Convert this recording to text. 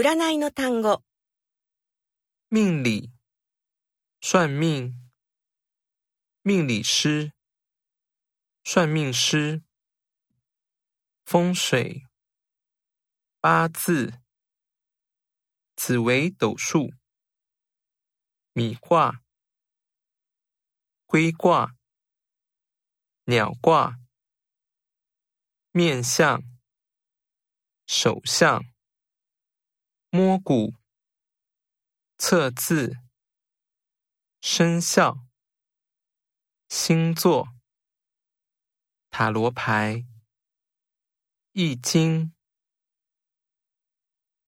占いの単語。命理、算命、命理师、算命师、风水、八字、紫微斗数、米卦、龟卦、鸟卦、面相、手相。摸骨、测字、生肖、星座、塔罗牌、易经。